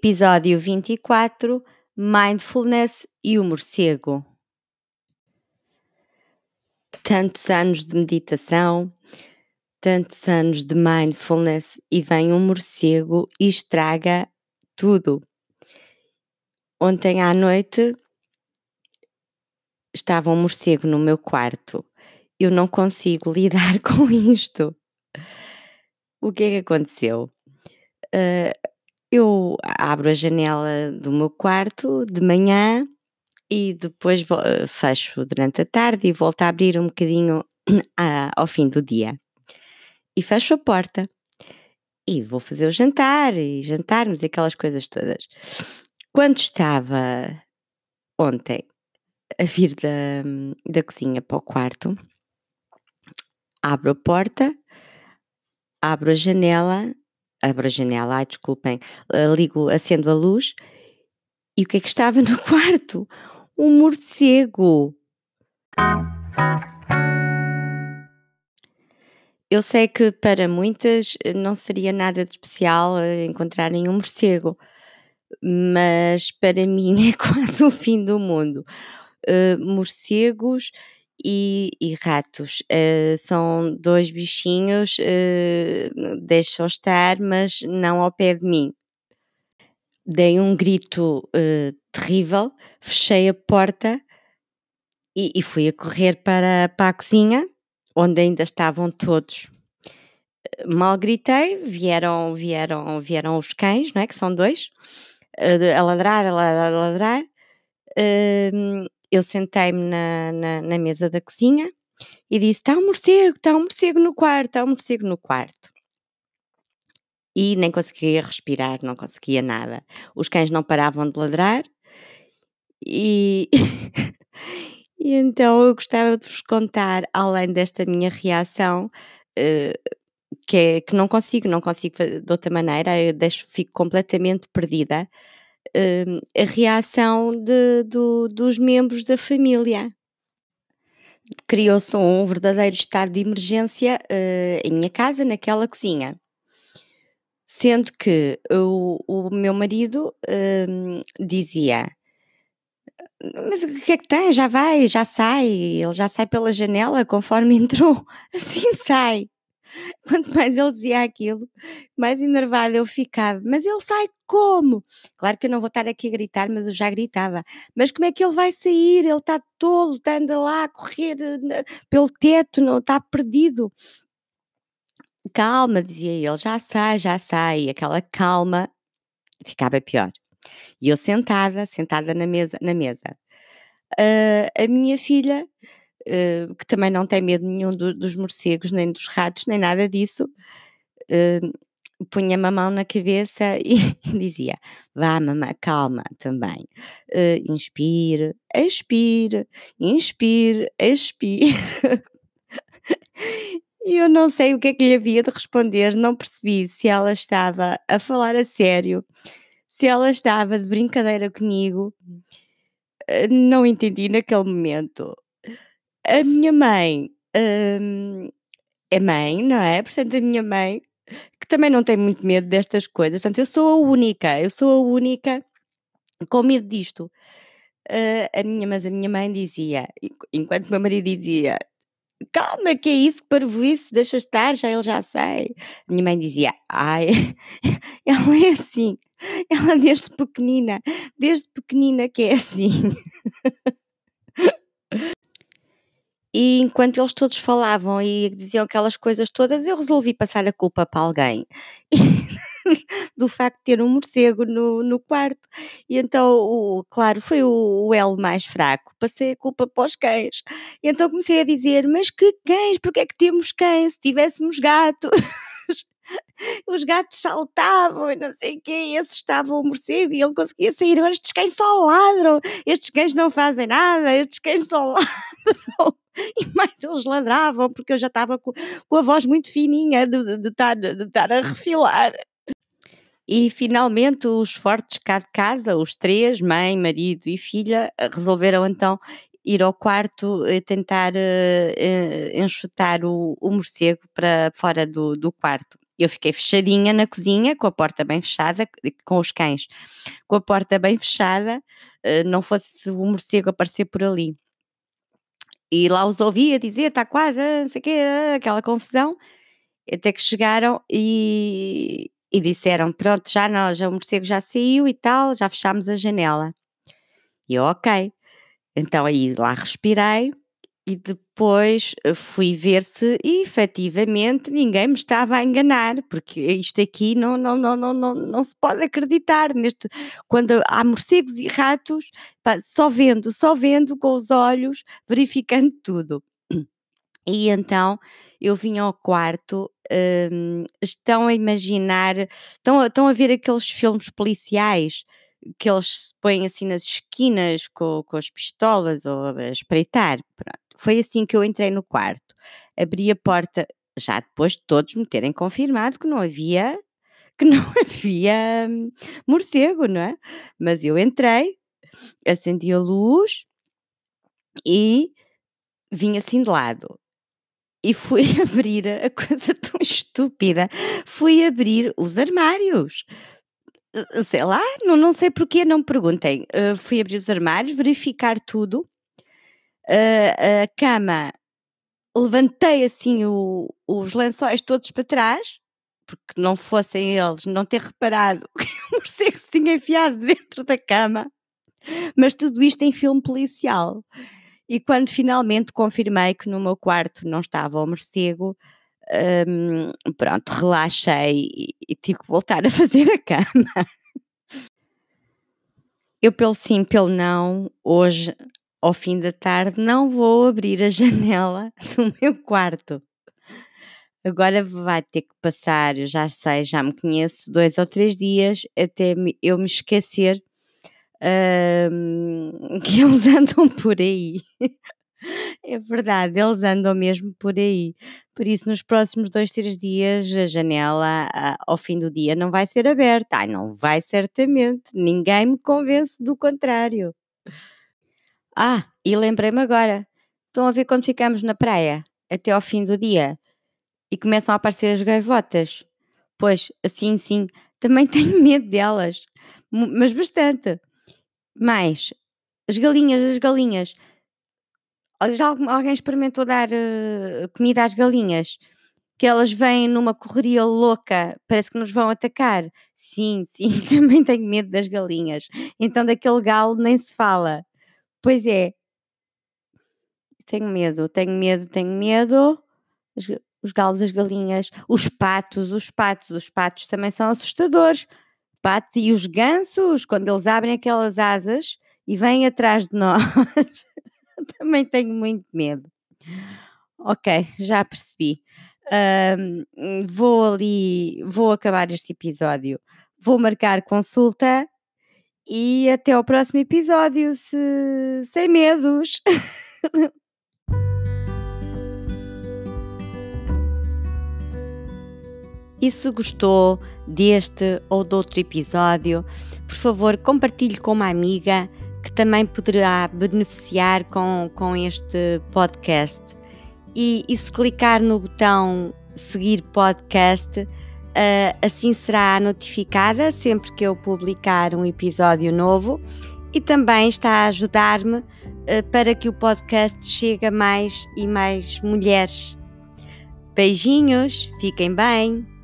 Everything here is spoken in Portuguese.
Episódio 24 Mindfulness e o morcego. Tantos anos de meditação, tantos anos de mindfulness e vem um morcego e estraga tudo. Ontem à noite estava um morcego no meu quarto. Eu não consigo lidar com isto. O que é que aconteceu? Uh, eu abro a janela do meu quarto de manhã e depois eh, fecho durante a tarde e volto a abrir um bocadinho ao fim do dia. E fecho a porta. E vou fazer o jantar e jantarmos e aquelas coisas todas. Quando estava ontem a vir da, da cozinha para o quarto, abro a porta, abro a janela abro a janela, ai desculpem, eh, ligo, acendo a luz e o que é que estava no quarto? Um morcego. Eu sei que para muitas eh, não seria nada de especial eh, encontrarem um morcego, mas para mim é quase o fim do mundo. Uh, morcegos e, e ratos. Uh, são dois bichinhos, uh, deixam estar, mas não ao pé de mim. Dei um grito uh, terrível, fechei a porta e, e, fui a correr para, para a cozinha, onde ainda estavam todos. Mal gritei, vieram, vieram, vieram os cães, não é? Que são dois, a ladrar, a ladrar, a ladrar. Uh, eu sentei-me na, na, na, mesa da cozinha e disse: Está um morcego, está um morcego no quarto, está um morcego no quarto. E nem conseguia respirar, não conseguia nada. Os cães não paravam de ladrar e. e então eu gostava de vos contar, além desta minha reação, uh, que, é, que não consigo, não consigo de outra maneira, eu deixo, fico completamente perdida uh, a reação de, do, dos membros da família. Criou-se um verdadeiro estado de emergência uh, em minha casa, naquela cozinha. Sendo que o, o meu marido uh, dizia: Mas o que é que tem? Já vai, já sai. Ele já sai pela janela conforme entrou. Assim sai. Quanto mais ele dizia aquilo, mais enervada eu ficava. Mas ele sai como? Claro que eu não vou estar aqui a gritar, mas eu já gritava. Mas como é que ele vai sair? Ele está todo, está anda lá a correr eh, pelo teto, não está perdido. Calma, dizia ele, já sai, já sai. Aquela calma ficava pior. E eu sentada, sentada na mesa, na mesa. Uh, a minha filha uh, que também não tem medo nenhum do, dos morcegos, nem dos ratos, nem nada disso, uh, punha-me a mão na cabeça e, dizia: Vá, mamãe, calma também. Uh, inspire, expire, inspire, expire. E eu não sei o que é que lhe havia de responder, não percebi se ela estava a falar a sério, se ela estava de brincadeira comigo, não entendi naquele momento a minha mãe hum, é mãe, não é? Portanto, a minha mãe, que também não tem muito medo destas coisas, portanto, eu sou a única, eu sou a única com medo disto. Uh, a minha, mas a minha mãe dizia, enquanto o meu marido dizia, calma, que é isso, que parvoíce, deixa estar, já ele já sei. A minha mãe dizia, ai, ela é assim, ela desde pequenina, desde pequenina que é assim. E enquanto eles todos falavam e diziam aquelas coisas todas, eu resolvi passar a culpa para alguém. do facto de ter um morcego no, no quarto. E então, o, claro, foi o, o elo mais fraco. Passei a culpa para os cães. E então comecei a dizer: Mas que cães? Porquê é que temos cães? Se tivéssemos gatos. os gatos saltavam e não sei o quê, e assustava o morcego e ele conseguia sair. Agora estes cães só ladram, estes cães não fazem nada, estes cães só ladram. E mais eles ladravam, porque eu já estava com, com a voz muito fininha de, estar, a refilar. E finalmente os fortes cá de casa, os três, mãe, marido e filha, resolveram então ir ao quarto e tentar uh, enxutar o, o morcego para fora do, do quarto. Eu fiquei fechadinha na cozinha, com a porta bem fechada, com os cães, com a porta bem fechada, uh, não fosse o morcego aparecer por ali. E lá os ouvia dizer, está quase, ah, não sei o quê, ah", aquela confusão, até que chegaram e, e disseram, pronto, já nós, já o morcego já saiu e tal, já fechámos a janela. E eu, ok. Então aí lá respirei e depois eh, fui ver se efetivamente ninguém me estava a enganar, porque isto aqui não, não, não, não, não, não se pode acreditar neste quando há morcegos e ratos, pá, só vendo, só vendo com os olhos, verificando tudo. E então eu vim ao quarto, hum, estão a imaginar, estão, estão a ver aqueles filmes policiais que eles se põem assim nas esquinas com, com as pistolas ou a espreitar. Pronto. Foi assim que eu entrei no quarto. Abri a porta, já depois de todos me terem confirmado que não havia que não havia hum, morcego, não é? Mas eu entrei, acendi a luz e vim assim de lado. E fui abrir a coisa tão estúpida. Fui abrir os armários. Eh, sei lá, não, não sei porquê, não me perguntem. Uh, fui abrir os armários, verificar tudo. A cama, levantei assim o, os lençóis todos para trás, porque não fossem eles não ter reparado que o morcego se tinha enfiado dentro da cama. Mas tudo isto em filme policial. E quando finalmente confirmei que no meu quarto não estava o morcego, um, pronto, relaxei e, e tive que voltar a fazer a cama. Eu, pelo sim, pelo não, hoje, ao fim da tarde, não vou abrir a janela do meu quarto. Agora vai ter que passar, eu já sei, já me conheço, dois ou três dias até eu me esquecer um, que eles andam por aí. É verdade, eles andam mesmo por aí. Por isso, nos próximos dois, três dias, a janela ao fim do dia não vai ser aberta. Ai, não vai certamente. Ninguém me convence do contrário. Ah, e lembrei-me agora. Estão a ver quando ficamos na praia, até ao fim do dia, e começam a aparecer as gaivotas? Pois, assim sim, também tenho medo delas, mas bastante. Mais, as galinhas, as galinhas já alguém experimentou dar uh, comida às galinhas? Que elas vêm numa correria louca, parece que nos vão atacar. Sim, sim, também tenho medo das galinhas. Então daquele galo nem se fala. Pois é. Tenho medo, tenho medo, tenho medo. Os galos, as galinhas, os patos, os patos, os patos também são assustadores. Patos e os gansos, quando eles abrem aquelas asas e vêm atrás de nós. também tenho muito medo. Ok, já percebi. Um, vou ali, vou acabar este episódio. Vou marcar consulta e até ao próximo episódio, se... sem medos. E se gostou deste ou de outro episódio, por favor, compartilhe com uma amiga que também poderá beneficiar com, com este podcast. E, e se clicar no botão seguir podcast, uh, assim será notificada sempre que eu publicar um episódio novo e também está a ajudar-me uh, para que o podcast chegue a mais e mais mulheres. Beijinhos, fiquem bem!